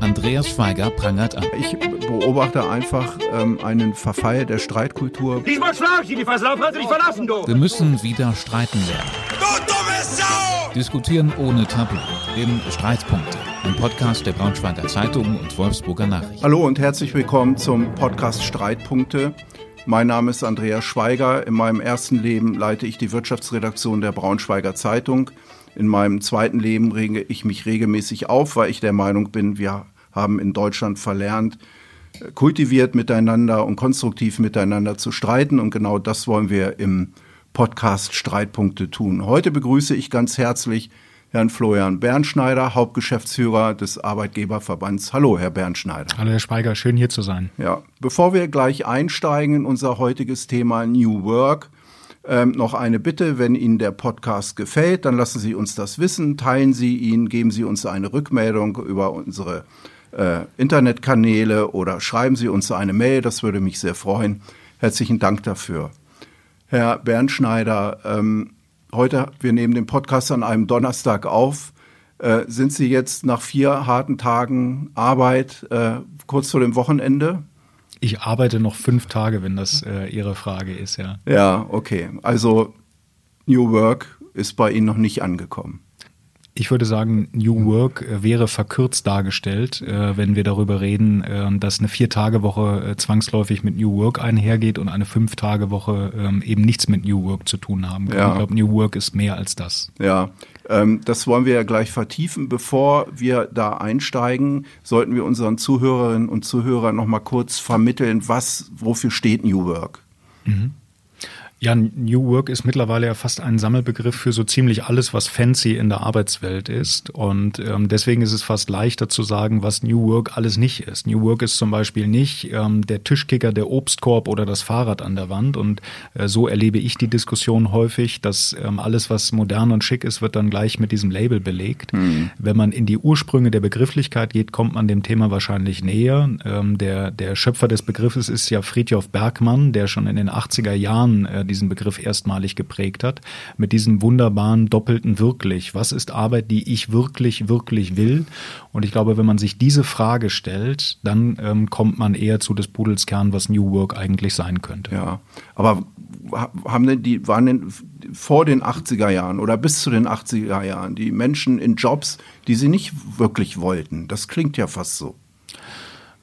Andreas Schweiger prangert an. Ich beobachte einfach ähm, einen Verfall der Streitkultur. Diesmal schlag ich die Versauf, du dich verlassen, du! Wir müssen wieder streiten lernen. Du dumme Sau! Diskutieren ohne Tabu. Im Streitpunkte. Ein Podcast der Braunschweiger Zeitung und Wolfsburger Nachrichten. Hallo und herzlich willkommen zum Podcast Streitpunkte. Mein Name ist Andreas Schweiger. In meinem ersten Leben leite ich die Wirtschaftsredaktion der Braunschweiger Zeitung. In meinem zweiten Leben rege ich mich regelmäßig auf, weil ich der Meinung bin, wir haben in Deutschland verlernt, kultiviert miteinander und konstruktiv miteinander zu streiten. Und genau das wollen wir im Podcast Streitpunkte tun. Heute begrüße ich ganz herzlich Herrn Florian Bernschneider, Hauptgeschäftsführer des Arbeitgeberverbands. Hallo, Herr Bernschneider. Hallo, Herr Speiger, schön hier zu sein. Ja, bevor wir gleich einsteigen in unser heutiges Thema New Work, ähm, noch eine Bitte, wenn Ihnen der Podcast gefällt, dann lassen Sie uns das wissen, teilen Sie ihn, geben Sie uns eine Rückmeldung über unsere äh, Internetkanäle oder schreiben Sie uns eine Mail, das würde mich sehr freuen. Herzlichen Dank dafür. Herr Bernschneider, ähm, heute, wir nehmen den Podcast an einem Donnerstag auf. Äh, sind Sie jetzt nach vier harten Tagen Arbeit äh, kurz vor dem Wochenende? Ich arbeite noch fünf Tage, wenn das äh, Ihre Frage ist, ja. Ja, okay. Also New Work ist bei Ihnen noch nicht angekommen. Ich würde sagen, New Work äh, wäre verkürzt dargestellt, äh, wenn wir darüber reden, äh, dass eine Vier-Tage-Woche äh, zwangsläufig mit New Work einhergeht und eine Fünf-Tage-Woche ähm, eben nichts mit New Work zu tun haben kann. Ja. Ich glaube, New Work ist mehr als das. Ja, ähm, das wollen wir ja gleich vertiefen. Bevor wir da einsteigen, sollten wir unseren Zuhörerinnen und Zuhörern noch mal kurz vermitteln, was, wofür steht New Work? Ja, New Work ist mittlerweile ja fast ein Sammelbegriff für so ziemlich alles, was fancy in der Arbeitswelt ist. Und ähm, deswegen ist es fast leichter zu sagen, was New Work alles nicht ist. New Work ist zum Beispiel nicht ähm, der Tischkicker, der Obstkorb oder das Fahrrad an der Wand. Und äh, so erlebe ich die Diskussion häufig, dass ähm, alles, was modern und schick ist, wird dann gleich mit diesem Label belegt. Wenn man in die Ursprünge der Begrifflichkeit geht, kommt man dem Thema wahrscheinlich näher. Ähm, der, der Schöpfer des Begriffes ist ja Friedjof Bergmann, der schon in den 80er Jahren äh, diesen Begriff erstmalig geprägt hat, mit diesem wunderbaren doppelten wirklich. Was ist Arbeit, die ich wirklich, wirklich will? Und ich glaube, wenn man sich diese Frage stellt, dann ähm, kommt man eher zu des Pudels Kern, was New Work eigentlich sein könnte. Ja, aber ha- haben denn die, waren denn vor den 80er Jahren oder bis zu den 80er Jahren die Menschen in Jobs, die sie nicht wirklich wollten? Das klingt ja fast so.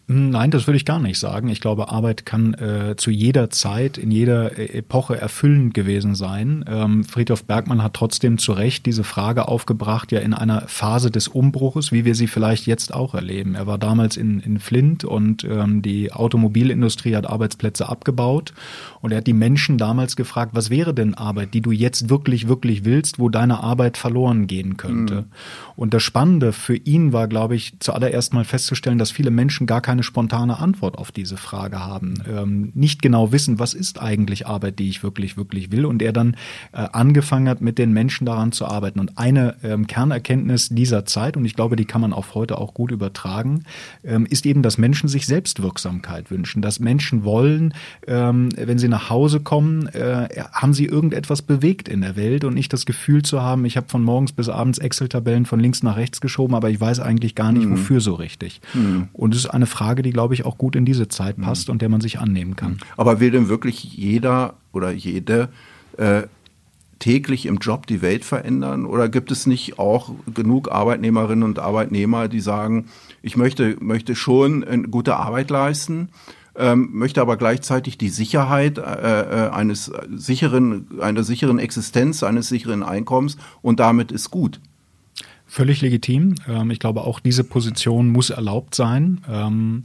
Nein, das würde ich gar nicht sagen. Ich glaube, Arbeit kann äh, zu jeder Zeit, in jeder äh, Epoche erfüllend gewesen sein. Ähm, Friedhof Bergmann hat trotzdem zu Recht diese Frage aufgebracht, ja in einer Phase des Umbruches, wie wir sie vielleicht jetzt auch erleben. Er war damals in, in Flint und ähm, die Automobilindustrie hat Arbeitsplätze abgebaut und er hat die Menschen damals gefragt, was wäre denn Arbeit, die du jetzt wirklich, wirklich willst, wo deine Arbeit verloren gehen könnte. Und das Spannende für ihn war, glaube ich, zuallererst mal festzustellen, dass viele Menschen gar keine spontane Antwort auf diese Frage haben, ähm, nicht genau wissen, was ist eigentlich Arbeit, die ich wirklich, wirklich will. Und er dann äh, angefangen hat, mit den Menschen daran zu arbeiten. Und eine ähm, Kernerkenntnis dieser Zeit, und ich glaube, die kann man auf heute auch gut übertragen, ähm, ist eben, dass Menschen sich Selbstwirksamkeit wünschen, dass Menschen wollen, ähm, wenn sie nach Hause kommen, äh, haben sie irgendetwas bewegt in der Welt und nicht das Gefühl zu haben, ich habe von morgens bis abends Excel-Tabellen von links nach rechts geschoben, aber ich weiß eigentlich gar nicht, wofür so richtig. Und es ist eine Frage, die, glaube ich, auch gut in diese Zeit passt und der man sich annehmen kann. Aber will denn wirklich jeder oder jede äh, täglich im Job die Welt verändern? Oder gibt es nicht auch genug Arbeitnehmerinnen und Arbeitnehmer, die sagen, ich möchte, möchte schon eine gute Arbeit leisten, ähm, möchte aber gleichzeitig die Sicherheit äh, äh, eines sicheren, einer sicheren Existenz, eines sicheren Einkommens und damit ist gut. Völlig legitim. Ähm, Ich glaube, auch diese Position muss erlaubt sein. Ähm,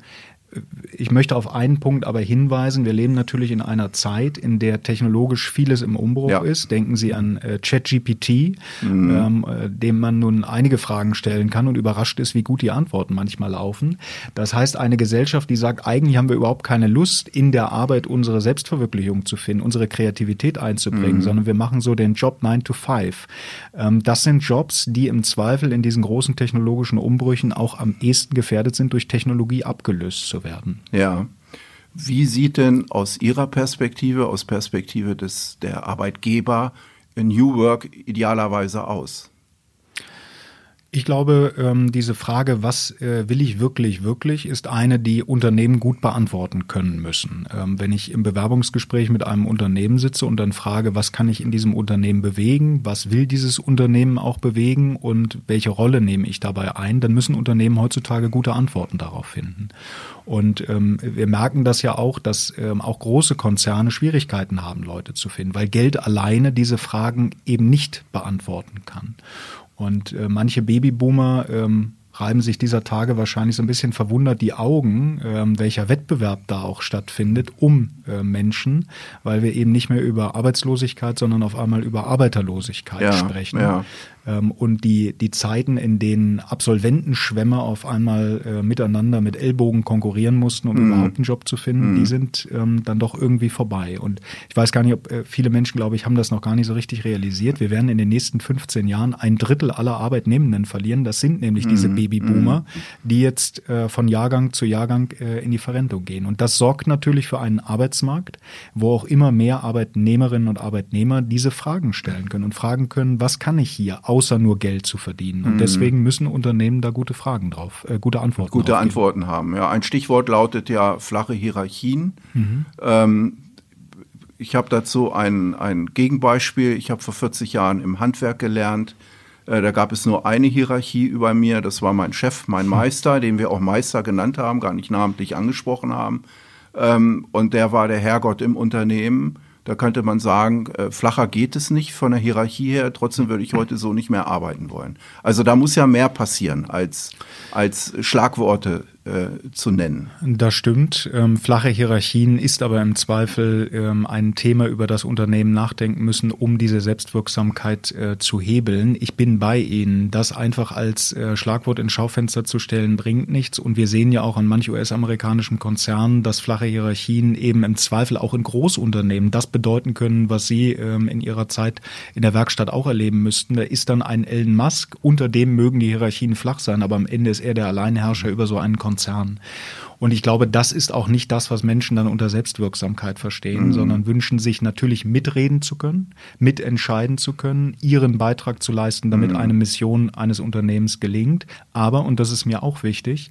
Ich möchte auf einen Punkt aber hinweisen. Wir leben natürlich in einer Zeit, in der technologisch vieles im Umbruch Ja. ist. Denken Sie an äh, ChatGPT, ähm, äh, dem man nun einige Fragen stellen kann und überrascht ist, wie gut die Antworten manchmal laufen. Das heißt, eine Gesellschaft, die sagt, eigentlich haben wir überhaupt keine Lust, in der Arbeit unsere Selbstverwirklichung zu finden, unsere Kreativität einzubringen, sondern wir machen so den Job 9 to 5. Ähm, das sind Jobs, die im Zweifel in diesen großen technologischen Umbrüchen auch am ehesten gefährdet sind, durch Technologie abgelöst zu werden. Ja. Wie sieht denn aus Ihrer Perspektive, aus Perspektive des, der Arbeitgeber, New Work idealerweise aus? Ich glaube, ähm, diese Frage, was äh, will ich wirklich, wirklich, ist eine, die Unternehmen gut beantworten können müssen. Ähm, wenn ich im Bewerbungsgespräch mit einem Unternehmen sitze und dann frage, was kann ich in diesem Unternehmen bewegen, was will dieses Unternehmen auch bewegen und welche Rolle nehme ich dabei ein, dann müssen Unternehmen heutzutage gute Antworten darauf finden. Und ähm, wir merken das ja auch, dass auch große Konzerne Schwierigkeiten haben, Leute zu finden, weil Geld alleine diese Fragen eben nicht beantworten kann. Und äh, manche Babyboomer ähm, reiben sich dieser Tage wahrscheinlich so ein bisschen verwundert die Augen, ähm, welcher Wettbewerb da auch stattfindet um äh, Menschen, weil wir eben nicht mehr über Arbeitslosigkeit, sondern auf einmal über Arbeiterlosigkeit Ja, sprechen. ja. Ähm, und die, die Zeiten, in denen Absolventenschwämme auf einmal äh, miteinander mit Ellbogen konkurrieren mussten, um Mhm. überhaupt einen Job zu finden, die sind ähm, dann doch irgendwie vorbei. Und ich weiß gar nicht, ob äh, viele Menschen, glaube ich, haben das noch gar nicht so richtig realisiert. Wir werden in den nächsten 15 Jahren ein Drittel aller Arbeitnehmenden verlieren. Das sind nämlich Mhm. diese Babyboomer, die jetzt äh, von Jahrgang zu Jahrgang äh, in die Verrentung gehen. Und das sorgt natürlich für einen Arbeitsmarkt, wo auch immer mehr Arbeitnehmerinnen und Arbeitnehmer diese Fragen stellen können und fragen können, was kann ich hier, außer nur Geld zu verdienen? Mhm. Und deswegen müssen Unternehmen da gute Fragen drauf, äh, gute Antworten gute drauf. Antworten haben. Ja, ein Stichwort lautet ja flache Hierarchien. Ähm, ich habe dazu ein, ein Gegenbeispiel. Ich habe vor 40 Jahren im Handwerk gelernt. Äh, da gab es nur eine Hierarchie über mir. Das war mein Chef, mein Meister, den wir auch Meister genannt haben, gar nicht namentlich angesprochen haben. Ähm, und der war der Herrgott im Unternehmen. Da könnte man sagen, äh, flacher geht es nicht von der Hierarchie her. Trotzdem würde ich heute so nicht mehr arbeiten wollen. Also da muss ja mehr passieren, als, als Schlagworte äh, zu nennen. Das stimmt. Ähm, flache Hierarchien ist aber im Zweifel ähm, ein Thema, über das Unternehmen nachdenken müssen, um diese Selbstwirksamkeit äh, zu hebeln. Ich bin bei Ihnen. Das einfach als äh, Schlagwort ins Schaufenster zu stellen, bringt nichts. Und wir sehen ja auch an manch US-amerikanischen Konzernen, dass flache Hierarchien eben im Zweifel auch in Großunternehmen das bedeuten können, was Sie ähm, in Ihrer Zeit in der Werkstatt auch erleben müssten. Da ist dann ein Elon Musk, unter dem mögen die Hierarchien flach sein, aber am Ende ist er der Alleinherrscher über so einen Konzern. Und ich glaube, das ist auch nicht das, was Menschen dann unter Selbstwirksamkeit verstehen, sondern wünschen sich natürlich mitreden zu können, mitentscheiden zu können, ihren Beitrag zu leisten, damit eine Mission eines Unternehmens gelingt. Aber, und das ist mir auch wichtig,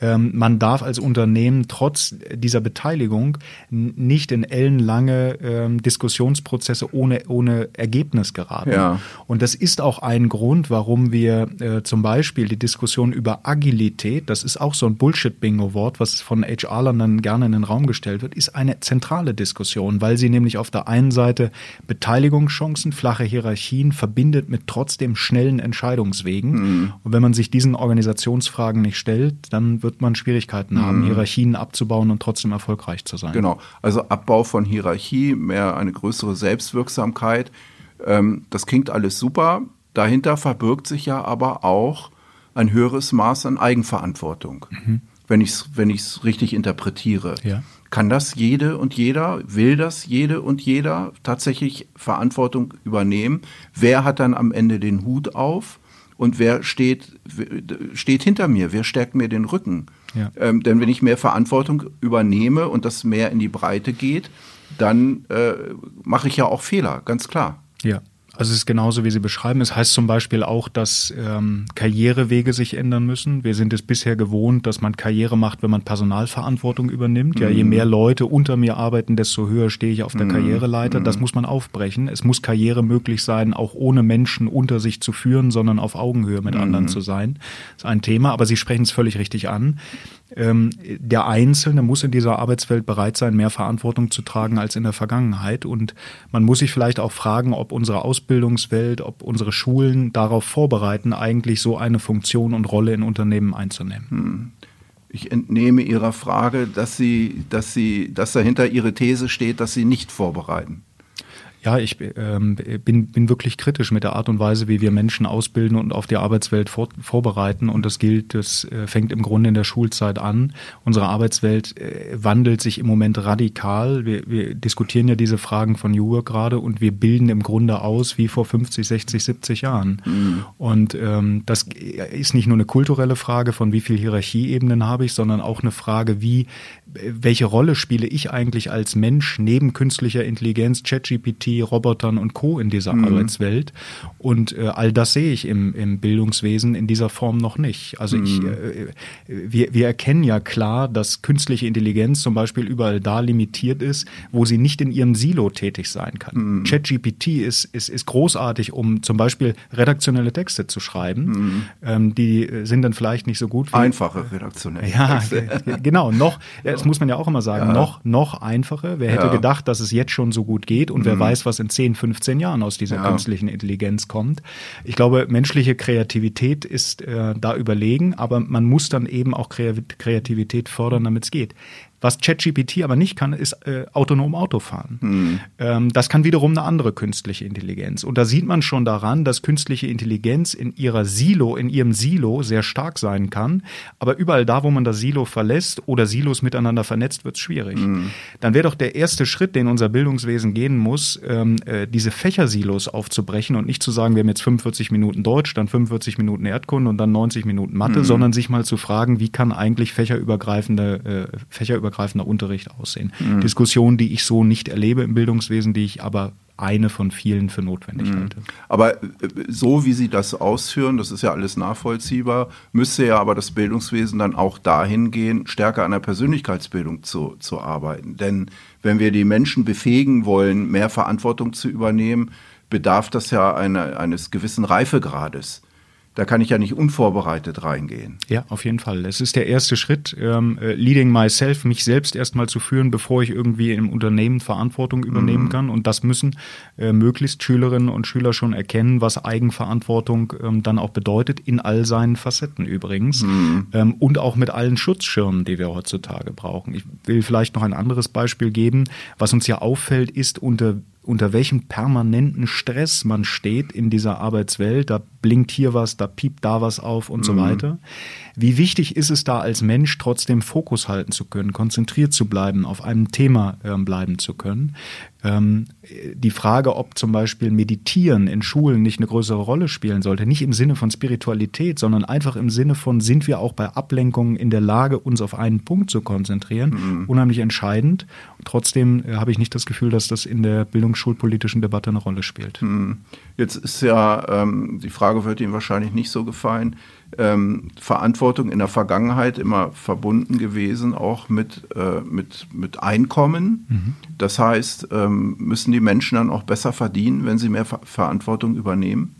ähm, man darf als Unternehmen trotz dieser Beteiligung nicht in ellenlange ähm, Diskussionsprozesse ohne, ohne Ergebnis geraten. Ja. Und das ist auch ein Grund, warum wir äh, zum Beispiel die Diskussion über Agilität, das ist auch so ein Bullshit-Bingo-Wort, was von HR-Lern dann gerne in den Raum gestellt wird, ist eine zentrale Diskussion, weil sie nämlich auf der einen Seite Beteiligungschancen, flache Hierarchien verbindet mit trotzdem schnellen Entscheidungswegen. Und wenn man sich diesen Organisationsfragen nicht stellt, dann wird man Schwierigkeiten haben, Hierarchien abzubauen und trotzdem erfolgreich zu sein. Genau, also Abbau von Hierarchie, mehr eine größere Selbstwirksamkeit. Ähm, das klingt alles super. Dahinter verbirgt sich ja aber auch ein höheres Maß an Eigenverantwortung, wenn ich es wenn ich's richtig interpretiere. Ja. Kann das jede und jeder, will das jede und jeder tatsächlich Verantwortung übernehmen? Wer hat dann am Ende den Hut auf? Und wer steht, steht hinter mir? Wer stärkt mir den Rücken? Ja. Ähm, denn wenn ich mehr Verantwortung übernehme und das mehr in die Breite geht, dann äh, mache ich ja auch Fehler, ganz klar. Ja. Also es ist genauso, wie Sie beschreiben. Es heißt zum Beispiel auch, dass ähm, Karrierewege sich ändern müssen. Wir sind es bisher gewohnt, dass man Karriere macht, wenn man Personalverantwortung übernimmt. Ja, je mehr Leute unter mir arbeiten, desto höher stehe ich auf der Karriereleiter. Das muss man aufbrechen. Es muss Karriere möglich sein, auch ohne Menschen unter sich zu führen, sondern auf Augenhöhe mit anderen zu sein. Das ist ein Thema, aber Sie sprechen es völlig richtig an. Ähm, der Einzelne muss in dieser Arbeitswelt bereit sein, mehr Verantwortung zu tragen als in der Vergangenheit. Und man muss sich vielleicht auch fragen, ob unsere Ausbildungswelt, ob unsere Schulen darauf vorbereiten, eigentlich so eine Funktion und Rolle in Unternehmen einzunehmen. Ich entnehme Ihrer Frage, dass Sie, dass Sie, dass dahinter Ihre These steht, dass Sie nicht vorbereiten. Ja, ich ähm, bin, bin wirklich kritisch mit der Art und Weise, wie wir Menschen ausbilden und auf die Arbeitswelt vor, vorbereiten. Und das gilt, das äh, fängt im Grunde in der Schulzeit an. Unsere Arbeitswelt äh, wandelt sich im Moment radikal. Wir, wir diskutieren ja diese Fragen von New Work gerade und wir bilden im Grunde aus wie vor 50, 60, 70 Jahren. Und ähm, das ist nicht nur eine kulturelle Frage von wie viel Hierarchieebenen habe ich, sondern auch eine Frage, wie welche Rolle spiele ich eigentlich als Mensch neben künstlicher Intelligenz, ChatGPT, Robotern und Co. in dieser mhm. Arbeitswelt? Und äh, all das sehe ich im, im Bildungswesen in dieser Form noch nicht. Also mhm. ich, äh, wir, wir erkennen ja klar, dass künstliche Intelligenz zum Beispiel überall da limitiert ist, wo sie nicht in ihrem Silo tätig sein kann. Mhm. ChatGPT ist, ist, ist großartig, um zum Beispiel redaktionelle Texte zu schreiben. Mhm. Ähm, die sind dann vielleicht nicht so gut. Wie, Einfache redaktionelle ja, Texte. genau. Noch, muss man ja auch immer sagen, ja. noch, noch einfacher. Wer hätte ja. gedacht, dass es jetzt schon so gut geht und mhm. wer weiß, was in 10, 15 Jahren aus dieser ja. künstlichen Intelligenz kommt. Ich glaube, menschliche Kreativität ist äh, da überlegen, aber man muss dann eben auch Kreativität fördern, damit es geht. Was ChatGPT aber nicht kann, ist äh, autonom Autofahren. Mhm. Ähm, das kann wiederum eine andere künstliche Intelligenz. Und da sieht man schon daran, dass künstliche Intelligenz in ihrer Silo, in ihrem Silo sehr stark sein kann. Aber überall da, wo man das Silo verlässt oder Silos miteinander vernetzt, wird es schwierig. Mhm. Dann wäre doch der erste Schritt, den unser Bildungswesen gehen muss, ähm, äh, diese Fächersilos aufzubrechen und nicht zu sagen, wir haben jetzt 45 Minuten Deutsch, dann 45 Minuten Erdkunde und dann 90 Minuten Mathe, mhm. sondern sich mal zu fragen, wie kann eigentlich fächerübergreifende, äh, fächerübergreifende fächerübergreifender Unterricht aussehen. Mhm. Diskussionen, die ich so nicht erlebe im Bildungswesen, die ich aber eine von vielen für notwendig mhm. halte. Aber äh, so wie Sie das ausführen, das ist ja alles nachvollziehbar, müsste ja aber das Bildungswesen dann auch dahin gehen, stärker an der Persönlichkeitsbildung zu, zu arbeiten. Denn wenn wir die Menschen befähigen wollen, mehr Verantwortung zu übernehmen, bedarf das ja eine, eines gewissen Reifegrades da kann ich ja nicht unvorbereitet reingehen. Ja, auf jeden Fall. Es ist der erste Schritt, ähm, äh, leading myself, mich selbst erstmal zu führen, bevor ich irgendwie im Unternehmen Verantwortung übernehmen mhm. kann. Und das müssen äh, möglichst Schülerinnen und Schüler schon erkennen, was Eigenverantwortung ähm, dann auch bedeutet, in all seinen Facetten übrigens. Mhm. Ähm, und auch mit allen Schutzschirmen, die wir heutzutage brauchen. Ich will vielleicht noch ein anderes Beispiel geben. Was uns ja auffällt, ist unter unter welchem permanenten Stress man steht in dieser Arbeitswelt. Da blinkt hier was, da piept da was auf und mhm. so weiter. Wie wichtig ist es da als Mensch trotzdem Fokus halten zu können, konzentriert zu bleiben, auf einem Thema äh, bleiben zu können? Ähm, die Frage, ob zum Beispiel Meditieren in Schulen nicht eine größere Rolle spielen sollte, nicht im Sinne von Spiritualität, sondern einfach im Sinne von, sind wir auch bei Ablenkungen in der Lage, uns auf einen Punkt zu konzentrieren, mhm. unheimlich entscheidend. Und trotzdem äh, habe ich nicht das Gefühl, dass das in der bildungsschulpolitischen Debatte eine Rolle spielt. Mhm. Jetzt ist ja, ähm, die Frage wird Ihnen wahrscheinlich nicht so gefallen, ähm, Verantwortung in der Vergangenheit immer verbunden gewesen, auch mit, äh, mit, mit Einkommen. Mhm. Das heißt, ähm, müssen die Menschen dann auch besser verdienen, wenn sie mehr Ver Verantwortung übernehmen?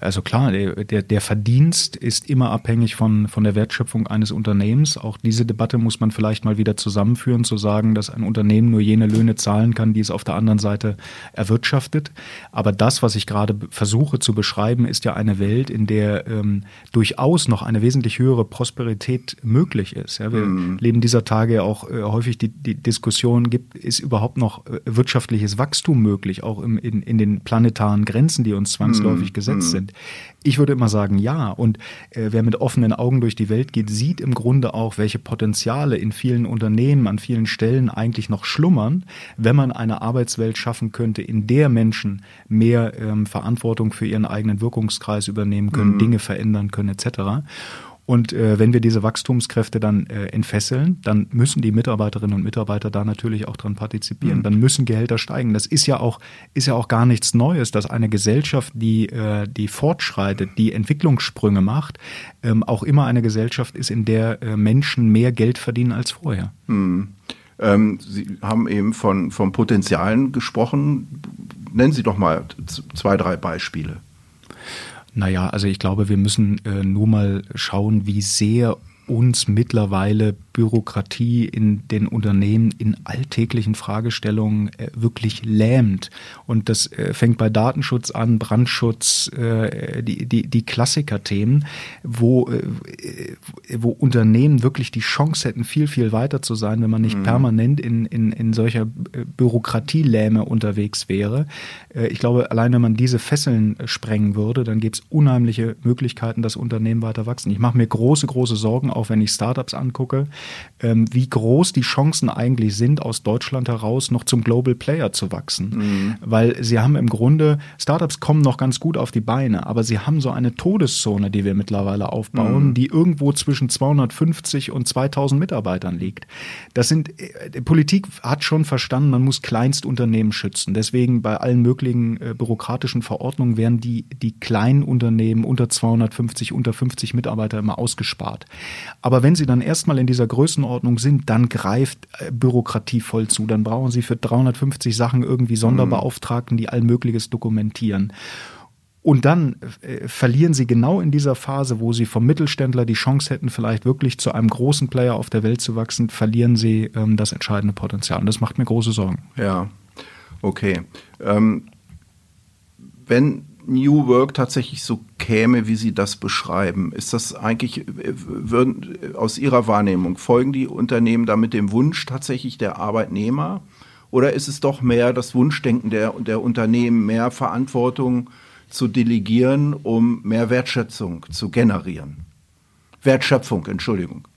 Also klar, der, der Verdienst ist immer abhängig von, von der Wertschöpfung eines Unternehmens. Auch diese Debatte muss man vielleicht mal wieder zusammenführen, zu sagen, dass ein Unternehmen nur jene Löhne zahlen kann, die es auf der anderen Seite erwirtschaftet. Aber das, was ich gerade versuche zu beschreiben, ist ja eine Welt, in der ähm, durchaus noch eine wesentlich höhere Prosperität möglich ist. Ja, wir mhm. leben dieser Tage auch äh, häufig die, die Diskussion, gibt, ist überhaupt noch äh, wirtschaftliches Wachstum möglich, auch im, in, in den planetaren Grenzen, die uns zwangsläufig zwangsläufig mhm. gesetzt mhm. sind. Ich würde immer sagen, ja. Und äh, wer mit offenen Augen durch die Welt geht, sieht im Grunde auch, welche Potenziale in vielen Unternehmen an vielen Stellen eigentlich noch schlummern, wenn man eine Arbeitswelt schaffen könnte, in der Menschen mehr ähm, Verantwortung für ihren eigenen Wirkungskreis übernehmen können, mhm. Dinge verändern können etc. Und äh, wenn wir diese Wachstumskräfte dann äh, entfesseln, dann müssen die Mitarbeiterinnen und Mitarbeiter da natürlich auch dran partizipieren. Mhm. Dann müssen Gehälter steigen. Das ist ja auch ist ja auch gar nichts Neues, dass eine Gesellschaft, die äh, die fortschreitet, die Entwicklungssprünge macht, ähm, auch immer eine Gesellschaft ist, in der äh, Menschen mehr Geld verdienen als vorher. Mhm. Ähm, Sie haben eben von, von Potenzialen gesprochen. Nennen Sie doch mal zwei, drei Beispiele. Naja, also ich glaube, wir müssen äh, nur mal schauen, wie sehr uns mittlerweile Bürokratie in den Unternehmen in alltäglichen Fragestellungen äh, wirklich lähmt. Und das äh, fängt bei Datenschutz an, Brandschutz, äh, die, die, die Klassikerthemen, wo, äh, wo Unternehmen wirklich die Chance hätten, viel, viel weiter zu sein, wenn man nicht mhm. permanent in, in, in solcher äh, Bürokratielähme unterwegs wäre. Äh, ich glaube, allein wenn man diese Fesseln sprengen würde, dann gäbe es unheimliche Möglichkeiten, dass Unternehmen weiter wachsen. Ich mache mir große, große Sorgen, auch wenn ich Startups angucke, ähm, wie groß die Chancen eigentlich sind, aus Deutschland heraus noch zum Global Player zu wachsen. Mhm. Weil sie haben im Grunde, Startups kommen noch ganz gut auf die Beine, aber sie haben so eine Todeszone, die wir mittlerweile aufbauen, mhm. die irgendwo zwischen 250 und 2000 Mitarbeitern liegt. Das sind, äh, Politik hat schon verstanden, man muss Kleinstunternehmen schützen. Deswegen bei allen möglichen äh, bürokratischen Verordnungen werden die, die kleinen Unternehmen unter 250, unter 50 Mitarbeiter immer ausgespart. Aber wenn sie dann erstmal in dieser Größenordnung sind, dann greift äh, Bürokratie voll zu. Dann brauchen sie für 350 Sachen irgendwie Sonderbeauftragten, die allmögliches dokumentieren. Und dann äh, verlieren sie genau in dieser Phase, wo sie vom Mittelständler die Chance hätten, vielleicht wirklich zu einem großen Player auf der Welt zu wachsen, verlieren sie ähm, das entscheidende Potenzial. Und das macht mir große Sorgen. Ja, okay. Ähm, wenn New Work tatsächlich so käme, wie Sie das beschreiben, ist das eigentlich, würden, aus Ihrer Wahrnehmung, folgen die Unternehmen da mit dem Wunsch tatsächlich der Arbeitnehmer? Oder ist es doch mehr das Wunschdenken der, der Unternehmen, mehr Verantwortung zu delegieren, um mehr Wertschätzung zu generieren. Wertschöpfung, Entschuldigung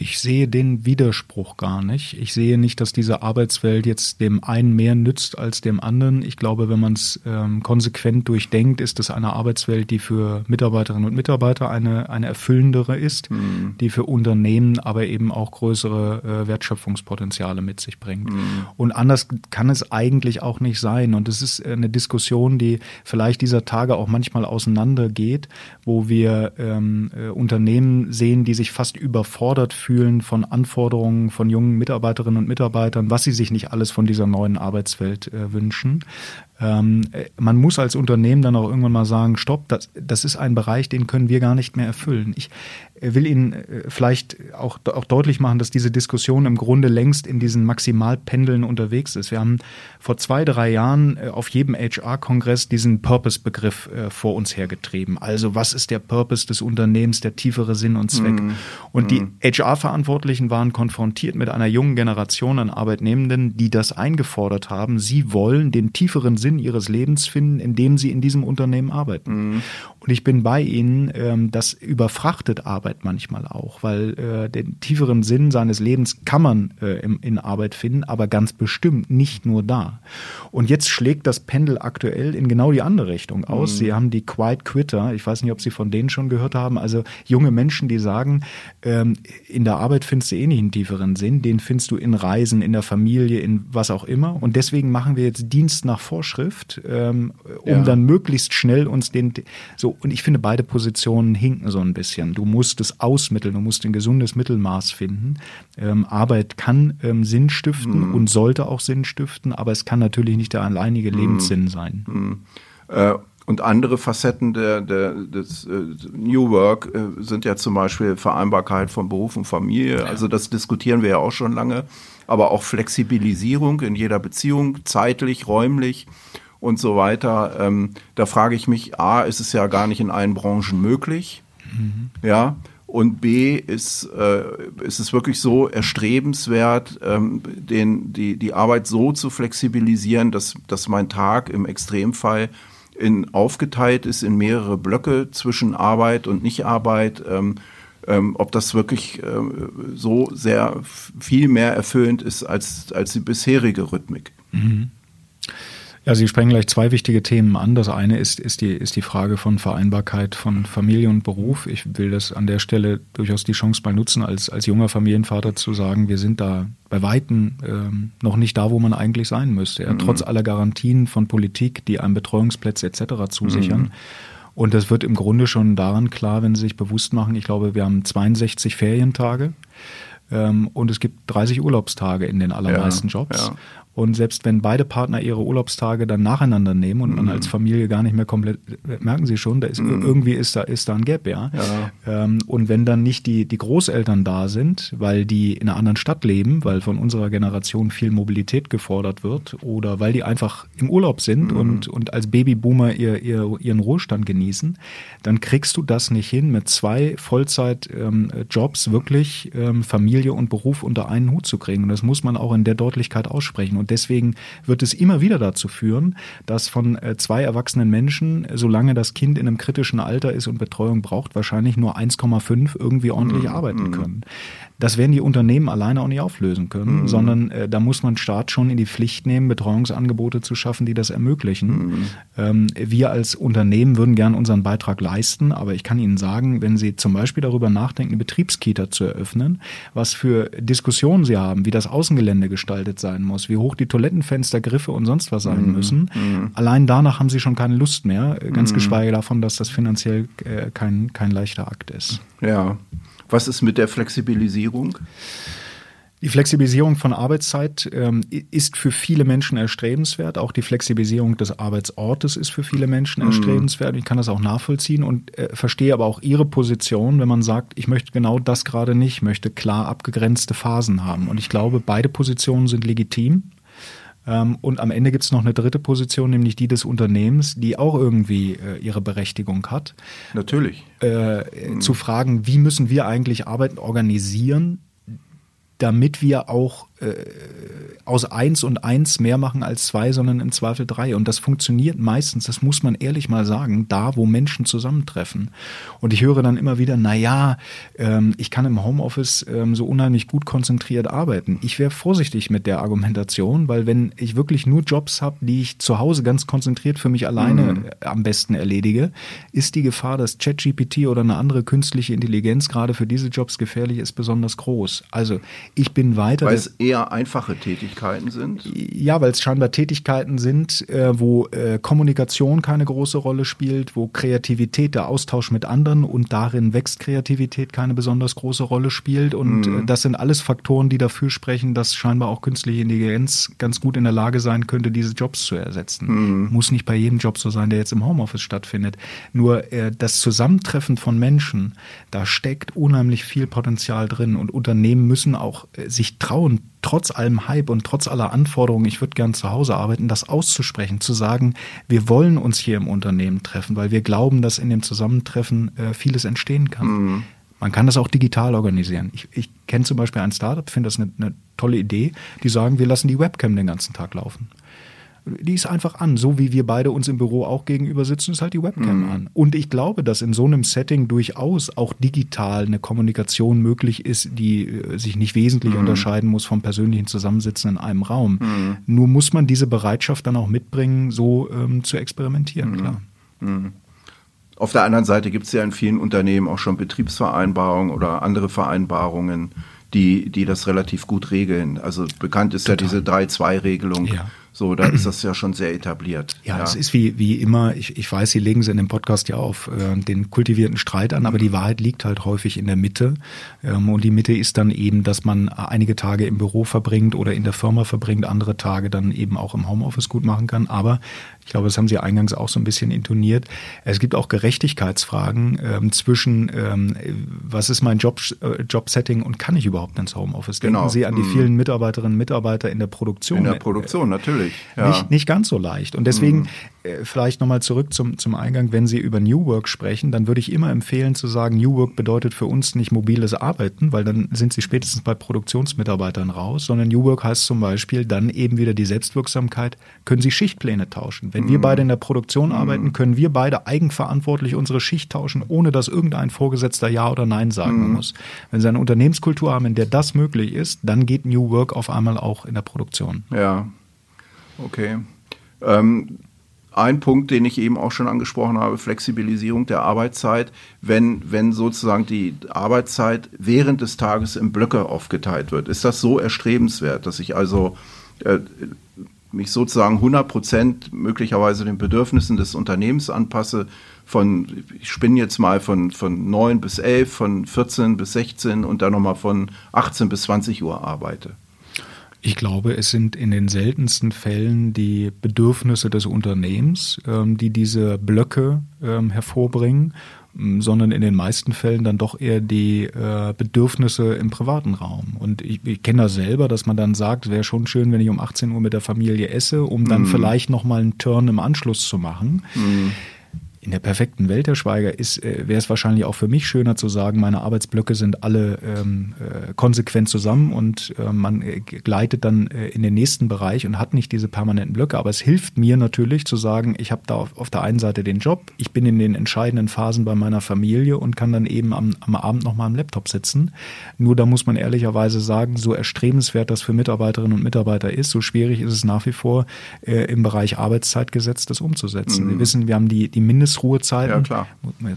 ich sehe den Widerspruch gar nicht. Ich sehe nicht, dass diese Arbeitswelt jetzt dem einen mehr nützt als dem anderen. Ich glaube, wenn man es ähm, konsequent durchdenkt, ist das eine Arbeitswelt, die für Mitarbeiterinnen und Mitarbeiter eine, eine erfüllendere ist, mhm. die für Unternehmen aber eben auch größere äh, Wertschöpfungspotenziale mit sich bringt. Mhm. Und anders kann es eigentlich auch nicht sein. Und es ist eine Diskussion, die vielleicht dieser Tage auch manchmal auseinandergeht, wo wir ähm, äh, Unternehmen sehen, die sich fast überfordert fühlen fühlen von Anforderungen von jungen Mitarbeiterinnen und Mitarbeitern, was sie sich nicht alles von dieser neuen Arbeitswelt äh, wünschen. Ähm, äh, man muss als Unternehmen dann auch irgendwann mal sagen, stopp, das, das ist ein Bereich, den können wir gar nicht mehr erfüllen. Ich äh, will Ihnen äh, vielleicht auch, auch deutlich machen, dass diese Diskussion im Grunde längst in diesen Maximalpendeln unterwegs ist. Wir haben vor zwei, drei Jahren auf jedem HR-Kongress diesen Purpose-Begriff vor uns hergetrieben. Also was ist der Purpose des Unternehmens, der tiefere Sinn und Zweck? Mm, und die HR-Verantwortlichen waren konfrontiert mit einer jungen Generation an Arbeitnehmenden, die das eingefordert haben. Sie wollen den tieferen Sinn Sinn ihres Lebens finden, indem sie in diesem Unternehmen arbeiten. Mhm. Und ich bin bei Ihnen, ähm, das überfrachtet Arbeit manchmal auch, weil äh, den tieferen Sinn seines Lebens kann man äh, in, in Arbeit finden, aber ganz bestimmt nicht nur da. Und jetzt schlägt das Pendel aktuell in genau die andere Richtung aus. Mhm. Sie haben die Quiet Quitter, ich weiß nicht, ob Sie von denen schon gehört haben, also junge Menschen, die sagen, ähm, in der Arbeit findest du eh nicht einen tieferen Sinn, den findest du in Reisen, in der Familie, in was auch immer. Und deswegen machen wir jetzt Dienst nach Vorschrift, ähm, um ja. dann möglichst schnell uns den so und ich finde, beide Positionen hinken so ein bisschen. Du musst es ausmitteln, du musst ein gesundes Mittelmaß finden. Ähm, Arbeit kann ähm, Sinn stiften mhm. und sollte auch Sinn stiften, aber es kann natürlich nicht der alleinige mhm. Lebenssinn sein. Mhm. Äh, und andere Facetten der, der, des äh, New Work äh, sind ja zum Beispiel Vereinbarkeit von Beruf und Familie. Also das diskutieren wir ja auch schon lange. Aber auch Flexibilisierung in jeder Beziehung, zeitlich, räumlich und so weiter. Ähm, da frage ich mich, A, ist es ja gar nicht in allen Branchen möglich. Mhm. Ja. Und B, ist, äh, ist es wirklich so erstrebenswert, ähm, den, die, die Arbeit so zu flexibilisieren, dass, dass mein Tag im Extremfall in, aufgeteilt ist in mehrere Blöcke zwischen Arbeit und Nichtarbeit. Ähm, ähm, ob das wirklich ähm, so sehr viel mehr erfüllend ist als, als die bisherige Rhythmik. Mhm. Ja, Sie sprechen gleich zwei wichtige Themen an. Das eine ist, ist, die, ist die Frage von Vereinbarkeit von Familie und Beruf. Ich will das an der Stelle durchaus die Chance mal nutzen, als, als junger Familienvater zu sagen, wir sind da bei Weitem ähm, noch nicht da, wo man eigentlich sein müsste. Ja, mhm. Trotz aller Garantien von Politik, die einem Betreuungsplätze etc. zusichern. Mhm. Und das wird im Grunde schon daran klar, wenn Sie sich bewusst machen, ich glaube, wir haben 62 Ferientage ähm, und es gibt 30 Urlaubstage in den allermeisten ja, Jobs. Ja. Und selbst wenn beide Partner ihre Urlaubstage dann nacheinander nehmen und man mhm. als Familie gar nicht mehr komplett, merken Sie schon, da ist mhm. irgendwie ist da, ist da ein Gap, ja. ja. Ähm, und wenn dann nicht die, die Großeltern da sind, weil die in einer anderen Stadt leben, weil von unserer Generation viel Mobilität gefordert wird oder weil die einfach im Urlaub sind mhm. und, und als Babyboomer ihr, ihr, ihren Ruhestand genießen, dann kriegst du das nicht hin, mit zwei Vollzeitjobs ähm, wirklich ähm, Familie und Beruf unter einen Hut zu kriegen. Und das muss man auch in der Deutlichkeit aussprechen. Und deswegen wird es immer wieder dazu führen, dass von äh, zwei erwachsenen Menschen, solange das Kind in einem kritischen Alter ist und Betreuung braucht, wahrscheinlich nur 1,5 irgendwie ordentlich mhm. arbeiten mhm. können. Das werden die Unternehmen alleine auch nicht auflösen können, mhm. sondern äh, da muss man Staat schon in die Pflicht nehmen, Betreuungsangebote zu schaffen, die das ermöglichen. Mhm. Ähm, wir als Unternehmen würden gern unseren Beitrag leisten, aber ich kann Ihnen sagen, wenn Sie zum Beispiel darüber nachdenken, eine Betriebskita zu eröffnen, was für Diskussionen Sie haben, wie das Außengelände gestaltet sein muss, wie hoch die Toilettenfenster, Griffe und sonst was sein mhm. müssen, mhm. allein danach haben Sie schon keine Lust mehr, ganz mhm. geschweige davon, dass das finanziell äh, kein, kein leichter Akt ist. Ja. Was ist mit der Flexibilisierung? Die Flexibilisierung von Arbeitszeit ähm, ist für viele Menschen erstrebenswert. Auch die Flexibilisierung des Arbeitsortes ist für viele Menschen mhm. erstrebenswert. Ich kann das auch nachvollziehen und äh, verstehe aber auch Ihre Position, wenn man sagt, ich möchte genau das gerade nicht, möchte klar abgegrenzte Phasen haben. Und ich glaube, beide Positionen sind legitim. Ähm, und am Ende gibt es noch eine dritte Position, nämlich die des Unternehmens, die auch irgendwie äh, ihre Berechtigung hat. Natürlich. Äh, mhm. Zu fragen, wie müssen wir eigentlich Arbeiten organisieren, damit wir auch aus eins und eins mehr machen als zwei, sondern im Zweifel drei. Und das funktioniert meistens, das muss man ehrlich mal sagen, da, wo Menschen zusammentreffen. Und ich höre dann immer wieder, na ja, ähm, ich kann im Homeoffice ähm, so unheimlich gut konzentriert arbeiten. Ich wäre vorsichtig mit der Argumentation, weil wenn ich wirklich nur Jobs habe, die ich zu Hause ganz konzentriert für mich alleine mhm. am besten erledige, ist die Gefahr, dass ChatGPT oder eine andere künstliche Intelligenz gerade für diese Jobs gefährlich ist, besonders groß. Also ich bin weiter. Weil es eher einfache Tätigkeiten sind? Ja, weil es scheinbar Tätigkeiten sind, äh, wo äh, Kommunikation keine große Rolle spielt, wo Kreativität, der Austausch mit anderen und darin wächst Kreativität keine besonders große Rolle spielt. Und mhm. äh, das sind alles Faktoren, die dafür sprechen, dass scheinbar auch künstliche Intelligenz ganz gut in der Lage sein könnte, diese Jobs zu ersetzen. Mhm. Muss nicht bei jedem Job so sein, der jetzt im Homeoffice stattfindet. Nur äh, das Zusammentreffen von Menschen, da steckt unheimlich viel Potenzial drin und Unternehmen müssen auch äh, sich trauen, trotz allem Hype und trotz aller Anforderungen, ich würde gern zu Hause arbeiten, das auszusprechen, zu sagen, wir wollen uns hier im Unternehmen treffen, weil wir glauben, dass in dem Zusammentreffen äh, vieles entstehen kann. Mhm. Man kann das auch digital organisieren. Ich, ich kenne zum Beispiel ein Startup, finde das eine, eine tolle Idee, die sagen, wir lassen die Webcam den ganzen Tag laufen die ist einfach an. So wie wir beide uns im Büro auch gegenüber sitzen, ist halt die Webcam mhm. an. Und ich glaube, dass in so einem Setting durchaus auch digital eine Kommunikation möglich ist, die äh, sich nicht wesentlich mhm. unterscheiden muss vom persönlichen Zusammensitzen in einem Raum. Mhm. Nur muss man diese Bereitschaft dann auch mitbringen, so ähm, zu experimentieren, mhm. klar. Mhm. Auf der anderen Seite gibt es ja in vielen Unternehmen auch schon Betriebsvereinbarungen oder andere Vereinbarungen, die, die das relativ gut regeln. Also bekannt ist Total. ja diese 3-2-Regelung. Ja. So, da ist das ja schon sehr etabliert. Ja, es ist wie, wie immer, ich, ich weiß, Sie legen es in dem Podcast ja auf äh, den kultivierten Streit an, aber die Wahrheit liegt halt häufig in der Mitte. Ähm, und die Mitte ist dann eben, dass man einige Tage im Büro verbringt oder in der Firma verbringt, andere Tage dann eben auch im Homeoffice gut machen kann. Aber ich glaube, das haben Sie eingangs auch so ein bisschen intoniert. Es gibt auch Gerechtigkeitsfragen ähm, zwischen, ähm, was ist mein Job, äh, Jobsetting und kann ich überhaupt ins Homeoffice? Denken genau. Sie an die mhm. vielen Mitarbeiterinnen und Mitarbeiter in der Produktion. In der Produktion, natürlich. Ja. Nicht, nicht ganz so leicht. Und deswegen mhm. Äh, vielleicht nochmal zurück zum, zum Eingang, wenn Sie über New Work sprechen, dann würde ich immer empfehlen zu sagen, New Work bedeutet für uns nicht mobiles Arbeiten, weil dann sind Sie spätestens bei Produktionsmitarbeitern raus, sondern New Work heißt zum Beispiel dann eben wieder die Selbstwirksamkeit, können Sie Schichtpläne tauschen. Wenn mhm. wir beide in der Produktion mhm. arbeiten, können wir beide eigenverantwortlich unsere Schicht tauschen, ohne dass irgendein Vorgesetzter Ja oder Nein sagen mhm. muss. Wenn Sie eine Unternehmenskultur haben, in der das möglich ist, dann geht New Work auf einmal auch in der Produktion. Ja, okay. Ähm ein Punkt, den ich eben auch schon angesprochen habe, Flexibilisierung der Arbeitszeit, wenn, wenn sozusagen die Arbeitszeit während des Tages in Blöcke aufgeteilt wird. Ist das so erstrebenswert, dass ich also äh, mich sozusagen 100 Prozent möglicherweise den Bedürfnissen des Unternehmens anpasse, von, ich spinne jetzt mal von, von 9 bis 11, von 14 bis 16 und dann nochmal von 18 bis 20 Uhr arbeite? Ich glaube, es sind in den seltensten Fällen die Bedürfnisse des Unternehmens, ähm, die diese Blöcke ähm, hervorbringen, sondern in den meisten Fällen dann doch eher die äh, Bedürfnisse im privaten Raum. Und ich, ich kenne das selber, dass man dann sagt, wäre schon schön, wenn ich um 18 Uhr mit der Familie esse, um dann mm. vielleicht nochmal einen Turn im Anschluss zu machen. Mm in der perfekten Welt, Herr Schweiger, ist, äh, wäre es wahrscheinlich auch für mich schöner zu sagen, meine Arbeitsblöcke sind alle ähm, äh, konsequent zusammen und äh, man äh, gleitet dann äh, in den nächsten Bereich und hat nicht diese permanenten Blöcke. Aber es hilft mir natürlich zu sagen, ich habe da auf, auf, der einen Seite den Job, ich bin in den entscheidenden Phasen bei meiner Familie und kann dann eben am, am Abend nochmal am Laptop sitzen. Nur da muss man ehrlicherweise sagen, so erstrebenswert das für Mitarbeiterinnen und Mitarbeiter ist, so schwierig ist es nach wie vor im Bereich Arbeitszeitgesetz das umzusetzen. Mhm. Wir wissen, wir haben die, die Mindest Mindestruhezeiten. Ja, klar.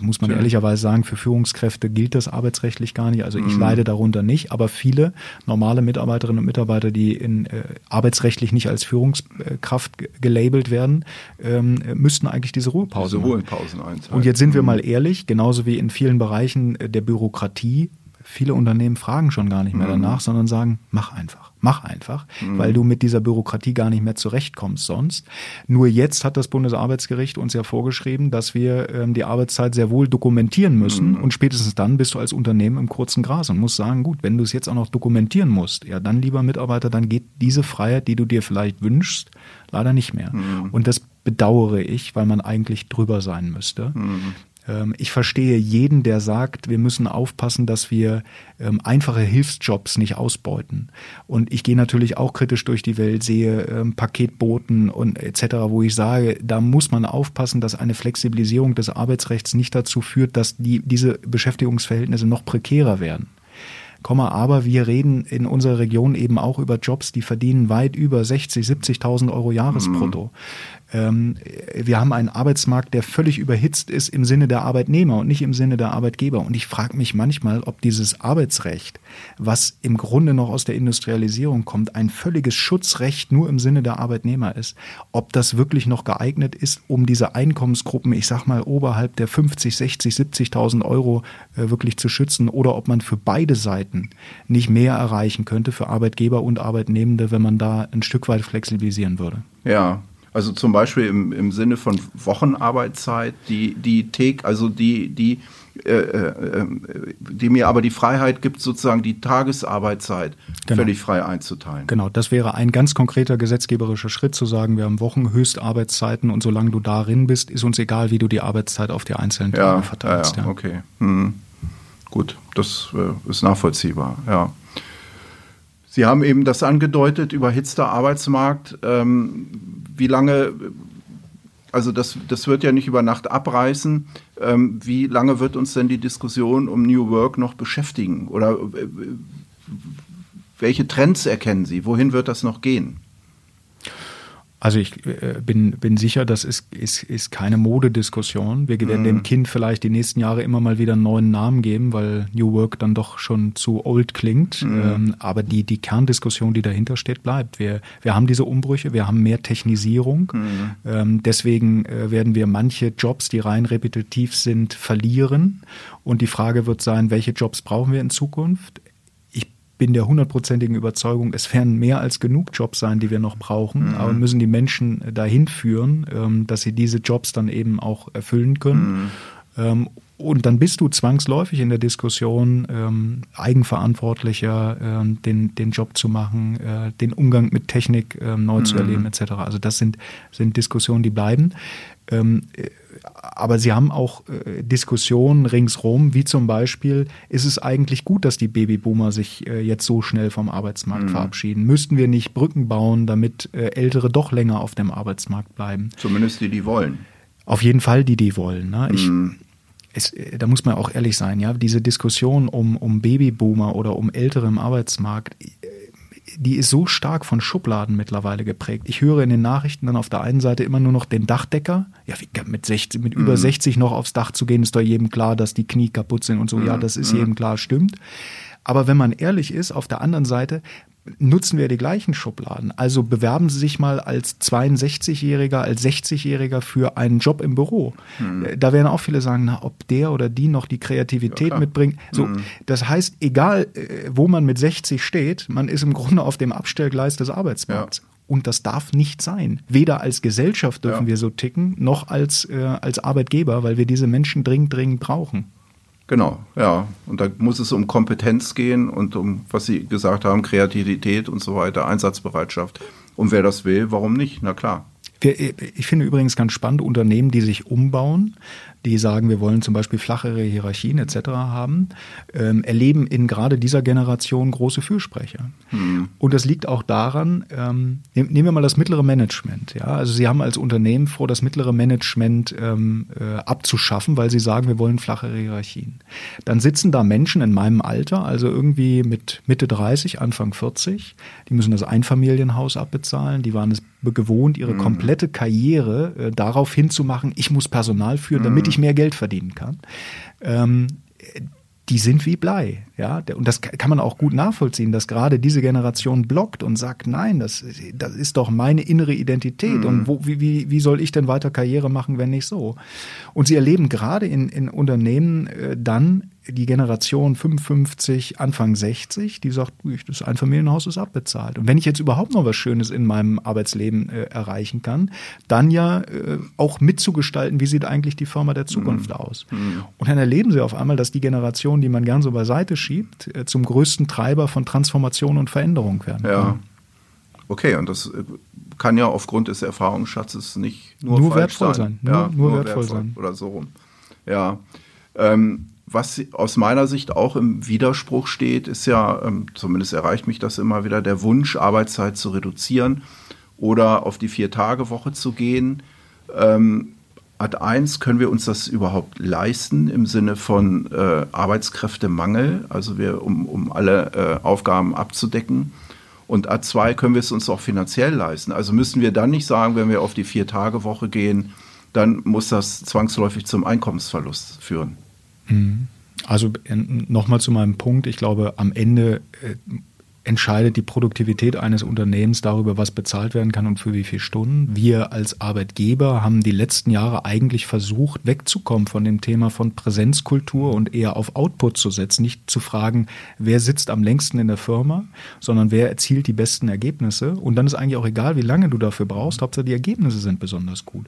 Muss man ja. ehrlicherweise sagen, für Führungskräfte gilt das arbeitsrechtlich gar nicht. Also ich mhm. leide darunter nicht, aber viele normale Mitarbeiterinnen und Mitarbeiter, die in, äh, arbeitsrechtlich nicht als Führungskraft gelabelt werden, ähm, müssten eigentlich diese Ruhepause diese Ruhepausen einzahlen. Und jetzt sind wir mhm. mal ehrlich, genauso wie in vielen Bereichen der Bürokratie, viele Unternehmen fragen schon gar nicht mehr mhm. danach, sondern sagen, mach einfach. Mach einfach, mhm. weil du mit dieser Bürokratie gar nicht mehr zurechtkommst sonst. Nur jetzt hat das Bundesarbeitsgericht uns ja vorgeschrieben, dass wir ähm, die Arbeitszeit sehr wohl dokumentieren müssen mhm. und spätestens dann bist du als Unternehmen im kurzen Gras und musst sagen, gut, wenn du es jetzt auch noch dokumentieren musst, ja dann lieber Mitarbeiter, dann geht diese Freiheit, die du dir vielleicht wünschst, leider nicht mehr. Mhm. Und das bedauere ich, weil man eigentlich drüber sein müsste. Mhm. Ähm, ich verstehe jeden, der sagt, wir müssen aufpassen, dass wir ähm, einfache Hilfsjobs nicht ausbeuten. Und ich gehe natürlich auch kritisch durch die Welt, sehe ähm, Paketboten und etc., wo ich sage, da muss man aufpassen, dass eine Flexibilisierung des Arbeitsrechts nicht dazu führt, dass die, diese Beschäftigungsverhältnisse noch prekärer werden. Komma, aber wir reden in unserer Region eben auch über Jobs, die verdienen weit über 60, 70.000 Euro Jahresbrutto. Mhm. Ähm, wir haben einen Arbeitsmarkt, der völlig überhitzt ist im Sinne der Arbeitnehmer und nicht im Sinne der Arbeitgeber. Und ich frage mich manchmal, ob dieses Arbeitsrecht, was im Grunde noch aus der Industrialisierung kommt, ein völliges Schutzrecht nur im Sinne der Arbeitnehmer ist, ob das wirklich noch geeignet ist, um diese Einkommensgruppen, ich sag mal, oberhalb der 50, 60, 70.000 Euro äh, wirklich zu schützen oder ob man für beide Seiten nicht mehr erreichen könnte, für Arbeitgeber und Arbeitnehmende, wenn man da ein Stück weit flexibilisieren würde. Ja, also zum Beispiel im, im Sinne von Wochenarbeitszeit, die, die Take, also die, die, äh, äh, die mir aber die Freiheit gibt, sozusagen die Tagesarbeitszeit genau. völlig frei einzuteilen. Genau, das wäre ein ganz konkreter gesetzgeberischer Schritt, zu sagen, wir haben Wochenhöchstarbeitszeiten und solange du darin bist, ist uns egal, wie du die Arbeitszeit auf die einzelnen Tage ja, verteilst. Ja, ja. okay. Hm. Gut, das äh, ist nachvollziehbar, ja. Sie haben eben das angedeutet, überhitzter Arbeitsmarkt. Ähm, wie lange, also das, das wird ja nicht über Nacht abreißen. Ähm, wie lange wird uns denn die Diskussion um New Work noch beschäftigen? Oder äh, welche Trends erkennen Sie? Wohin wird das noch gehen? Also ich äh, bin, bin sicher, das ist, ist, ist keine Modediskussion. Wir werden mm. dem Kind vielleicht die nächsten Jahre immer mal wieder einen neuen Namen geben, weil New Work dann doch schon zu old klingt. Mm. Ähm, aber die, die Kerndiskussion, die dahinter steht, bleibt. Wir, wir haben diese Umbrüche, wir haben mehr Technisierung. Mm. Ähm, deswegen äh, werden wir manche Jobs, die rein repetitiv sind, verlieren. Und die Frage wird sein, welche Jobs brauchen wir in Zukunft? Bin der hundertprozentigen Überzeugung, es werden mehr als genug Jobs sein, die wir noch brauchen, mhm. aber müssen die Menschen dahin führen, ähm, dass sie diese Jobs dann eben auch erfüllen können. Mhm. Ähm, und dann bist du zwangsläufig in der Diskussion, ähm, eigenverantwortlicher den, den Job zu machen, äh, den Umgang mit Technik neu mhm. zu erleben, etc. Also das sind, sind Diskussionen, die bleiben. Aber sie haben auch äh, Diskussionen ringsrum, wie zum Beispiel, ist es eigentlich gut, dass die Babyboomer sich äh, jetzt so schnell vom Arbeitsmarkt mhm. verabschieden? Müssten wir nicht Brücken bauen, damit äh, Ältere doch länger auf dem Arbeitsmarkt bleiben? Zumindest die, die wollen. Auf jeden Fall die, die wollen. Ne? Ich, mhm. es, äh, da muss man auch ehrlich sein, ja, diese Diskussion um, um Babyboomer oder um Ältere im Arbeitsmarkt, die ist so stark von Schubladen mittlerweile geprägt. Ich höre in den Nachrichten dann auf der einen Seite immer nur noch den Dachdecker. Ja, wie, mit, 60, mit mhm. über 60 noch aufs Dach zu gehen, ist doch jedem klar, dass die Knie kaputt sind und so. Mhm. Ja, das ist mhm. jedem klar, stimmt. Aber wenn man ehrlich ist, auf der anderen Seite nutzen wir die gleichen Schubladen. Also bewerben Sie sich mal als 62-Jähriger, als 60-Jähriger für einen Job im Büro. Mhm. Da werden auch viele sagen, na, ob der oder die noch die Kreativität ja, mitbringt. So, mhm. das heißt, egal äh, wo man mit 60 steht, man ist im Grunde auf dem Abstellgleis des Arbeitsmarkts. Ja. Und das darf nicht sein. Weder als Gesellschaft dürfen ja. wir so ticken, noch als, äh, als Arbeitgeber, weil wir diese Menschen dringend, dringend brauchen. Genau, ja. Und da muss es um Kompetenz gehen und um, was Sie gesagt haben, Kreativität und so weiter, Einsatzbereitschaft. Und wer das will, warum nicht? Na klar. Ich finde übrigens ganz spannend, Unternehmen, die sich umbauen, die sagen, wir wollen zum Beispiel flachere Hierarchien etc. haben, ähm, erleben in gerade dieser Generation große Fürsprecher. Mhm. Und das liegt auch daran, ähm, nehmen wir mal das mittlere Management. Ja? Also Sie haben als Unternehmen vor, das mittlere Management ähm, äh, abzuschaffen, weil Sie sagen, wir wollen flachere Hierarchien. Dann sitzen da Menschen in meinem Alter, also irgendwie mit Mitte 30, Anfang 40, die müssen das Einfamilienhaus abbezahlen, die waren es gewohnt, ihre mhm. komplette Karriere äh, darauf hinzumachen, ich muss Personal führen, damit ich mehr Geld verdienen kann. Ähm, die sind wie Blei. Ja, und das kann man auch gut nachvollziehen, dass gerade diese Generation blockt und sagt, nein, das, das ist doch meine innere Identität. Mhm. Und wo, wie, wie soll ich denn weiter Karriere machen, wenn nicht so? Und sie erleben gerade in, in Unternehmen äh, dann die Generation 55, Anfang 60, die sagt, das Einfamilienhaus ist abbezahlt. Und wenn ich jetzt überhaupt noch was Schönes in meinem Arbeitsleben äh, erreichen kann, dann ja äh, auch mitzugestalten, wie sieht eigentlich die Firma der Zukunft mhm. aus. Mhm. Und dann erleben sie auf einmal, dass die Generation, die man gern so beiseite schiebt, äh, zum größten Treiber von Transformation und Veränderung werden ja. kann. Okay, und das äh, kann ja aufgrund des Erfahrungsschatzes nicht nur, nur wertvoll sein. sein. Nur, ja, nur, nur wertvoll, wertvoll, sein. Oder so rum. Ja. Ähm, was aus meiner Sicht auch im Widerspruch steht, ist ja, ähm, zumindest erreicht mich das immer wieder, der Wunsch, Arbeitszeit zu reduzieren oder auf die Vier-Tage-Woche zu gehen. Ähm, Ad 1, können wir uns das überhaupt leisten im Sinne von äh, Arbeitskräftemangel, also wir, um, um alle äh, Aufgaben abzudecken? Und Ad 2, können wir es uns auch finanziell leisten? Also müssen wir dann nicht sagen, wenn wir auf die Vier-Tage-Woche gehen, dann muss das zwangsläufig zum Einkommensverlust führen. Mhm. Also äh, nochmal zu meinem Punkt. Ich glaube, am Ende äh, entscheidet die Produktivität eines Unternehmens darüber, was bezahlt werden kann und für wie viele Stunden. Wir als Arbeitgeber haben die letzten Jahre eigentlich versucht, wegzukommen von dem Thema von Präsenzkultur und eher auf Output zu setzen. Nicht zu fragen, wer sitzt am längsten in der Firma, sondern wer erzielt die besten Ergebnisse. Und dann ist eigentlich auch egal, wie lange du dafür brauchst. Hauptsache die Ergebnisse sind besonders gut.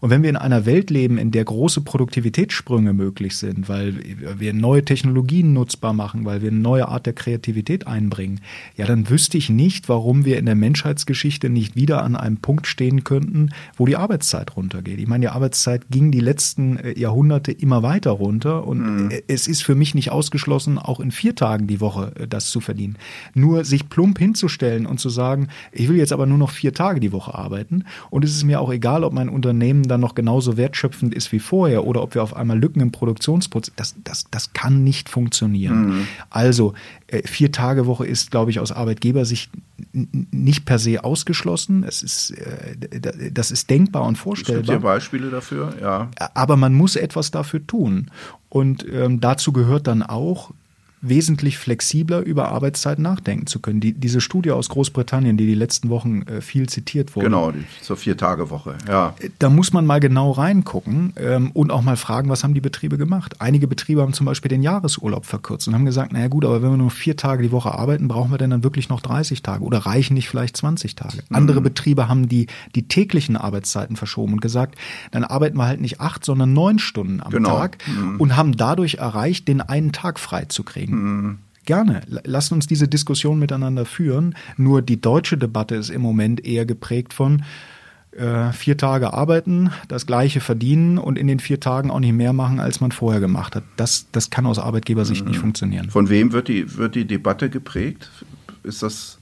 Und wenn wir in einer Welt leben, in der große Produktivitätssprünge möglich sind, weil wir neue Technologien nutzbar machen, weil wir eine neue Art der Kreativität einbringen, ja, dann wüsste ich nicht, warum wir in der Menschheitsgeschichte nicht wieder an einem Punkt stehen könnten, wo die Arbeitszeit runtergeht. Ich meine, die Arbeitszeit ging die letzten äh, Jahrhunderte immer weiter runter und mhm. es ist für mich nicht ausgeschlossen, auch in vier Tagen die Woche äh, das zu verdienen. Nur sich plump hinzustellen und zu sagen, ich will jetzt aber nur noch vier Tage die Woche arbeiten und es ist mir auch egal, ob mein Unternehmen dann noch genauso wertschöpfend ist wie vorher oder ob wir auf einmal Lücken im Produktionsprozess, das, das, das kann nicht funktionieren. Mhm. Also äh, vier Tage Woche ist, glaube ich, aus Arbeitgebersicht nicht per se ausgeschlossen. Es ist, äh, das ist denkbar und vorstellbar. Es gibt ja Beispiele dafür, ja. Aber man muss etwas dafür tun. Und ähm, dazu gehört dann auch, wesentlich flexibler über Arbeitszeit nachdenken zu können. Die, diese Studie aus Großbritannien, die die letzten Wochen äh, viel zitiert wurde. Genau, die, zur Vier-Tage-Woche, ja. Da muss man mal genau reingucken ähm, und auch mal fragen, was haben die Betriebe gemacht. Einige Betriebe haben zum Beispiel den Jahresurlaub verkürzt und haben gesagt, naja gut, aber wenn wir nur vier Tage die Woche arbeiten, brauchen wir denn dann wirklich noch 30 Tage oder reichen nicht vielleicht 20 Tage? Mhm. Andere Betriebe haben die, die täglichen Arbeitszeiten verschoben und gesagt, dann arbeiten wir halt nicht acht, sondern neun Stunden am genau. Tag mhm. und haben dadurch erreicht, den einen Tag frei zu kriegen kriegen. Mhm. Gerne. Lassen uns diese Diskussion miteinander führen. Nur die deutsche Debatte ist im Moment eher geprägt von äh, vier Tage arbeiten, das gleiche verdienen und in den vier Tagen auch nicht mehr machen, als man vorher gemacht hat. Das, das kann aus Arbeitgebersicht mhm. nicht funktionieren. Von wem wird die, wird die Debatte geprägt? Ist das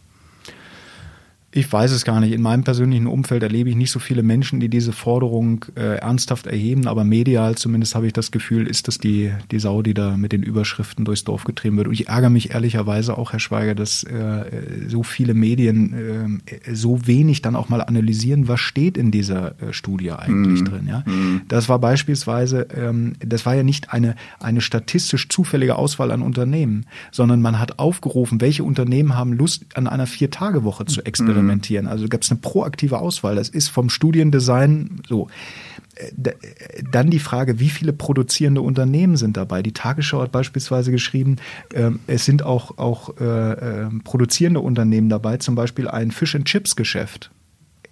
ich weiß es gar nicht. In meinem persönlichen Umfeld erlebe ich nicht so viele Menschen, die diese Forderung äh, ernsthaft erheben, aber medial zumindest habe ich das Gefühl, ist das die, die Sau, die da mit den Überschriften durchs Dorf getrieben wird. Und ich ärgere mich ehrlicherweise auch, Herr Schweiger, dass äh, so viele Medien äh, so wenig dann auch mal analysieren, was steht in dieser äh, Studie eigentlich mm. drin. Ja? Mm. Das war beispielsweise, ähm, das war ja nicht eine, eine statistisch zufällige Auswahl an Unternehmen, sondern man hat aufgerufen, welche Unternehmen haben Lust, an einer Vier-Tage-Woche zu mhm. experimentieren. Mm implementieren. Also gab es eine proaktive Auswahl. Das ist vom Studiendesign so. Äh, dann die Frage, wie viele produzierende Unternehmen sind dabei? Die Tagesschau hat beispielsweise geschrieben, äh, es sind auch, auch äh, äh, produzierende Unternehmen dabei, zum Beispiel ein Fish-and-Chips-Geschäft.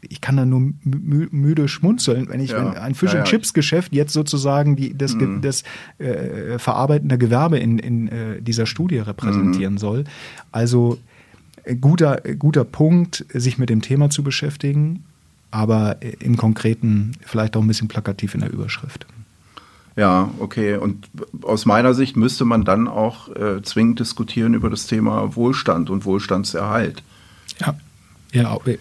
Ich kann da nur mü müde schmunzeln, wenn ich ja. wenn ein Fish-and-Chips-Geschäft jetzt sozusagen die, das, mhm. das äh, verarbeitende Gewerbe in, in äh, dieser Studie repräsentieren mhm. soll. Also guter, guter Punkt, sich mit dem Thema zu beschäftigen. aber im Konkreten vielleicht auch ein bisschen plakativ in der Überschrift. Ja, okay. Und aus meiner Sicht müsste man dann auch äh, zwingend diskutieren über das Thema Wohlstand und Wohlstandserhalt. Ja. Ja, äh,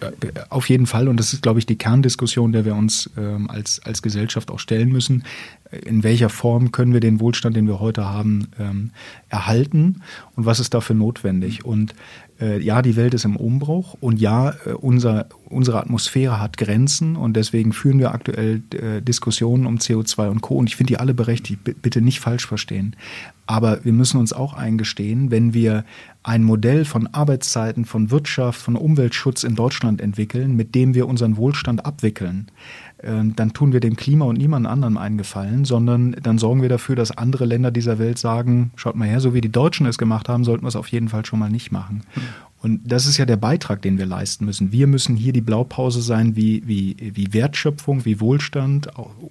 auf jeden Fall. Und das ist, glaube ich, die Kerndiskussion, der wir uns ähm, als, als Gesellschaft auch stellen müssen. In welcher Form können wir den Wohlstand, den wir heute haben, ähm, erhalten und was ist dafür notwendig? Und äh, ja, die Welt ist im Umbruch und ja, äh, unser, unsere Atmosphäre hat Grenzen und deswegen führen wir aktuell äh, Diskussionen um CO2 und Co. Und ich finde die alle berechtigt, bitte nicht falsch verstehen. Aber wir müssen uns auch eingestehen, wenn wir ein Modell von Arbeitszeiten, von Wirtschaft, von Umweltschutz in Deutschland entwickeln, mit dem wir unseren Wohlstand abwickeln, ähm, dann tun wir dem Klima und niemand anderem einen Gefallen, sondern dann sorgen wir dafür, dass andere Länder dieser Welt sagen, schaut mal her, so wie die Deutschen es gemacht haben, sollten wir es auf jeden Fall schon mal nicht machen. Und das ist ja der Beitrag, den wir leisten müssen. Wir müssen hier die Blaupause sein, wie, wie, wie Wertschöpfung, wie Wohlstand,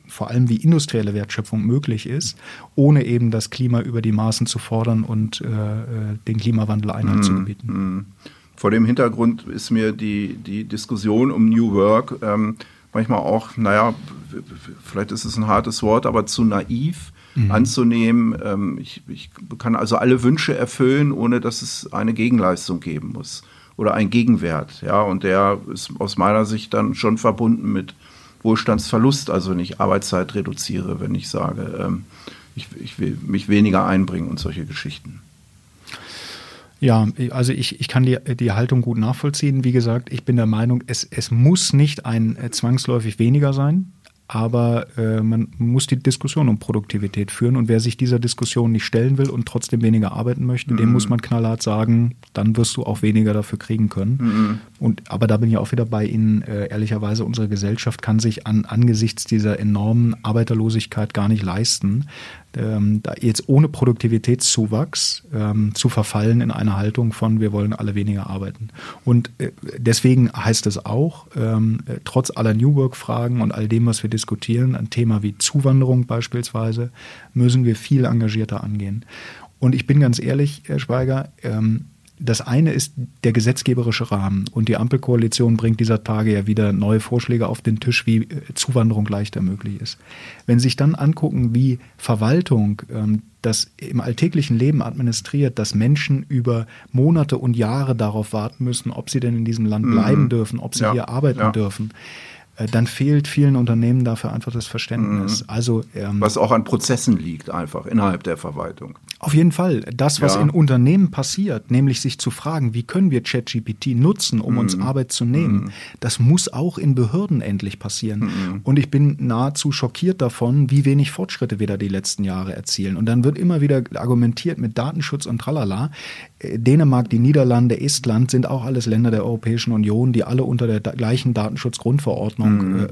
vor allem wie industrielle Wertschöpfung möglich ist, ohne eben das Klima über die Maßen zu fordern und äh, äh den Klimawandel Einhalt mm, zu gebieten. Mm. Vor dem Hintergrund ist mir die, die Diskussion um New Work ähm, manchmal auch, naja, vielleicht ist es ein hartes Wort, aber zu naiv mhm. anzunehmen. Ähm, ich, ich kann also alle Wünsche erfüllen, ohne dass es eine Gegenleistung geben muss oder ein Gegenwert. Ja, und der ist aus meiner Sicht dann schon verbunden mit Wohlstandsverlust, also wenn ich Arbeitszeit reduziere, wenn ich sage, ähm, ich, ich will mich weniger einbringen und solche Geschichten. Ja, also ich, ich kann die, die Haltung gut nachvollziehen. Wie gesagt, ich bin der Meinung, es, es muss nicht ein äh, zwangsläufig weniger sein aber äh, man muss die Diskussion um Produktivität führen und wer sich dieser Diskussion nicht stellen will und trotzdem weniger arbeiten möchte, mhm. dem muss man knallhart sagen, dann wirst du auch weniger dafür kriegen können. Mhm. Und aber da bin ich auch wieder bei Ihnen, äh, ehrlicherweise, unsere Gesellschaft kann sich an, angesichts dieser enormen Arbeiterlosigkeit gar nicht leisten, ähm, da jetzt ohne Produktivitätszuwachs ähm, zu verfallen in eine Haltung von wir wollen alle weniger arbeiten. Und äh, deswegen heißt es auch, ähm, äh, trotz aller New Work-Fragen und all dem, was wir diskutieren, ein Thema wie Zuwanderung beispielsweise, müssen wir viel engagierter angehen. Und ich bin ganz ehrlich, Herr Schweiger, ähm, das eine ist der gesetzgeberische Rahmen und die Ampelkoalition bringt dieser Tage ja wieder neue Vorschläge auf den Tisch, wie äh, Zuwanderung leichter möglich ist. Wenn Sie sich dann angucken, wie Verwaltung ähm, das im alltäglichen Leben administriert, dass Menschen über Monate und Jahre darauf warten müssen, ob sie denn in diesem Land mhm. bleiben dürfen, ob sie ja, hier arbeiten ja. dürfen dann fehlt vielen Unternehmen dafür einfach das Verständnis. Mhm. Also ähm, was auch an Prozessen liegt, einfach innerhalb der Verwaltung. Auf jeden Fall. Das, was ja. in Unternehmen passiert, nämlich sich zu fragen, wie können wir ChatGPT nutzen, um mhm. uns Arbeit zu nehmen, mhm. das muss auch in Behörden endlich passieren. Mhm. Und ich bin nahezu schockiert davon, wie wenig Fortschritte wir da die letzten Jahre erzielen. Und dann wird immer wieder argumentiert mit Datenschutz und tralala. Äh, Dänemark, die Niederlande, Estland sind auch alles Länder der Europäischen Union, die alle unter der gleichen Datenschutzgrundverordnung mhm. äh,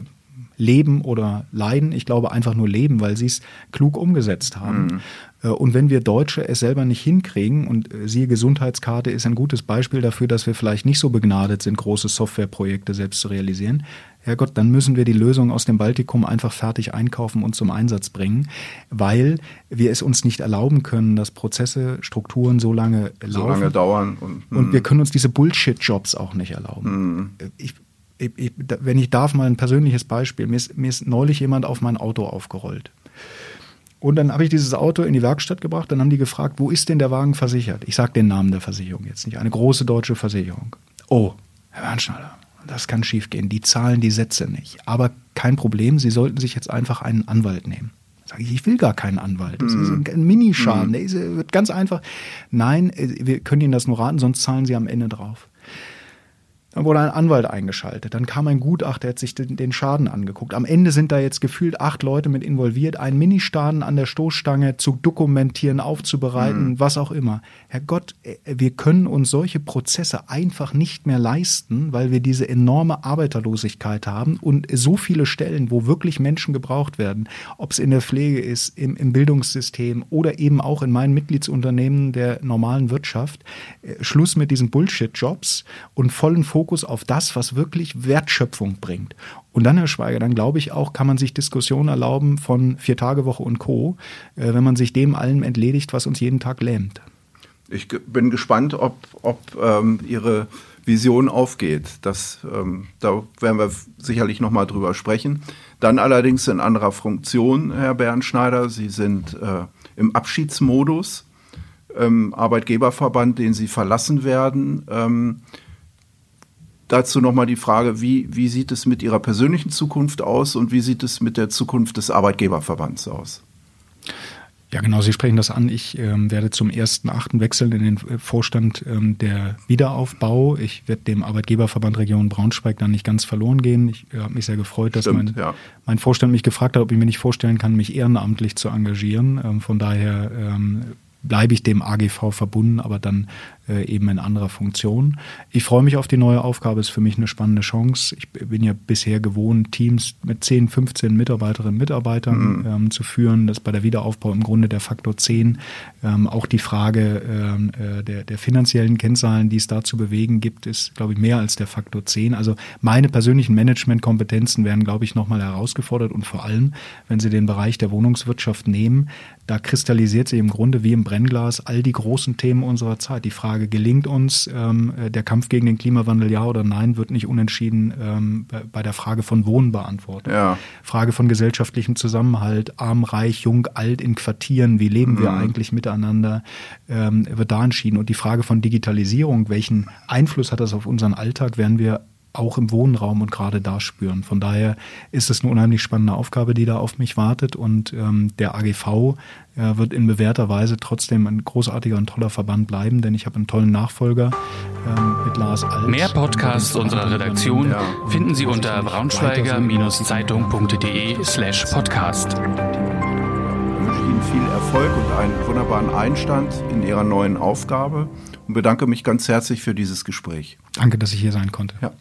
leben oder leiden. Ich glaube einfach nur leben, weil sie es klug umgesetzt haben. Mhm. Äh, und wenn wir Deutsche es selber nicht hinkriegen, und äh, siehe Gesundheitskarte ist ein gutes Beispiel dafür, dass wir vielleicht nicht so begnadet sind, große Softwareprojekte selbst zu realisieren, Herrgott, dann müssen wir die Lösung aus dem Baltikum einfach fertig einkaufen und zum Einsatz bringen, weil wir es uns nicht erlauben können, dass Prozesse, Strukturen so lange laufen. So lange dauern. Und, und wir hm. können uns diese Bullshit-Jobs auch nicht erlauben. Mhm. Ich, ich, ich, wenn ich darf, mal ein persönliches Beispiel. Mir ist, mir ist neulich jemand auf mein Auto aufgerollt. Und dann habe ich dieses Auto in die Werkstatt gebracht. Dann haben die gefragt, wo ist denn der Wagen versichert? Ich sage den Namen der Versicherung jetzt nicht. Eine große deutsche Versicherung. Oh, Herr Wernschneider, das kann schiefgehen. Die zahlen die Sätze nicht. Aber kein Problem, Sie sollten sich jetzt einfach einen Anwalt nehmen. Sage ich, ich will gar keinen Anwalt. Das ist mhm. ein Minischaden. Mm. Der wird ganz einfach. Nein, äh, wir können Ihnen das nur raten, sonst zahlen Sie am Ende drauf. Dann wurde ein Anwalt eingeschaltet. Dann kam ein Gutachter, der hat sich den, Schaden angeguckt. Am Ende sind da jetzt gefühlt acht Leute mit involviert, einen Ministaden an der Stoßstange zu dokumentieren, aufzubereiten, mhm. was auch immer. Herr Gott, äh, wir können uns solche Prozesse einfach nicht mehr leisten, weil wir diese enorme Arbeiterlosigkeit haben und so viele Stellen, wo wirklich Menschen gebraucht werden, ob es in der Pflege ist, im, im Bildungssystem oder eben auch in meinen Mitgliedsunternehmen der normalen Wirtschaft. Äh, Schluss mit diesen Bullshit-Jobs und vollen Fokus Fokus auf das, was wirklich Wertschöpfung bringt. Und dann, Herr Schweiger, dann glaube ich auch, kann man sich Diskussionen erlauben von Vier-Tage-Woche und Co., äh, wenn man sich dem allem entledigt, was uns jeden Tag lähmt. ich bin gespannt, ob, ob ähm, Ihre Vision aufgeht. Das, ähm, da werden wir sicherlich noch mal drüber sprechen. Dann allerdings in anderer Funktion, Herr Bernschneider. Sie sind äh, im Abschiedsmodus. Ähm, Arbeitgeberverband, den Sie verlassen werden. Ähm, dazu nochmal die Frage, wie, wie sieht es mit Ihrer persönlichen Zukunft aus und wie sieht es mit der Zukunft des Arbeitgeberverbands aus? Ja, genau, Sie sprechen das an. Ich ähm, werde zum 1.8. wechseln in den äh, Vorstand ähm, der Wiederaufbau. Ich werde dem Arbeitgeberverband Region Braunschweig dann nicht ganz verloren gehen. Ich äh, habe mich sehr gefreut, dass Stimmt, mein, ja. mein Vorstand mich gefragt hat, ob ich mir nicht vorstellen kann, mich ehrenamtlich zu engagieren. Ähm, von daher ähm, bleibe ich dem AGV verbunden, aber dann äh, eben in anderer Funktion. Ich freue mich auf die neue Aufgabe, ist für mich eine spannende Chance. Ich bin ja bisher gewohnt, Teams mit 10, 15 Mitarbeiterinnen und Mitarbeitern mhm. ähm, zu führen. Das ist bei der Wiederaufbau im Grunde der Faktor 10. Ähm, auch die Frage ähm, äh, der, der finanziellen Kennzahlen, die es da zu bewegen gibt, ist, glaube ich, mehr als der Faktor 10. Also meine persönlichen Managementkompetenzen werden, glaube ich, nochmal herausgefordert und vor allem, wenn Sie den Bereich der Wohnungswirtschaft nehmen, da kristallisiert sich im Grunde wie im Brennglas all die großen Themen unserer Zeit. Die Frage, gelingt uns ähm, der Kampf gegen den Klimawandel ja oder nein, wird nicht unentschieden ähm, bei der Frage von Wohnen beantwortet. Ja. Frage von gesellschaftlichem Zusammenhalt, arm, reich, jung, alt in Quartieren, wie leben mhm. wir eigentlich miteinander, ähm, wird da entschieden. Und die Frage von Digitalisierung, welchen Einfluss hat das auf unseren Alltag, werden wir auch im Wohnraum und gerade da spüren. Von daher ist es eine unheimlich spannende Aufgabe, die da auf mich wartet und ähm, der AGV äh, wird in bewährter Weise trotzdem ein großartiger und toller Verband bleiben, denn ich habe einen tollen Nachfolger ähm, mit Lars Alt. Mehr Podcasts unserer Redaktion ja. finden Sie unter braunschweiger-zeitung.de slash podcast. Ich wünsche Ihnen viel Erfolg und einen wunderbaren Einstand in Ihrer neuen Aufgabe und bedanke mich ganz herzlich für dieses Gespräch. Danke, dass ich hier sein konnte. Ja.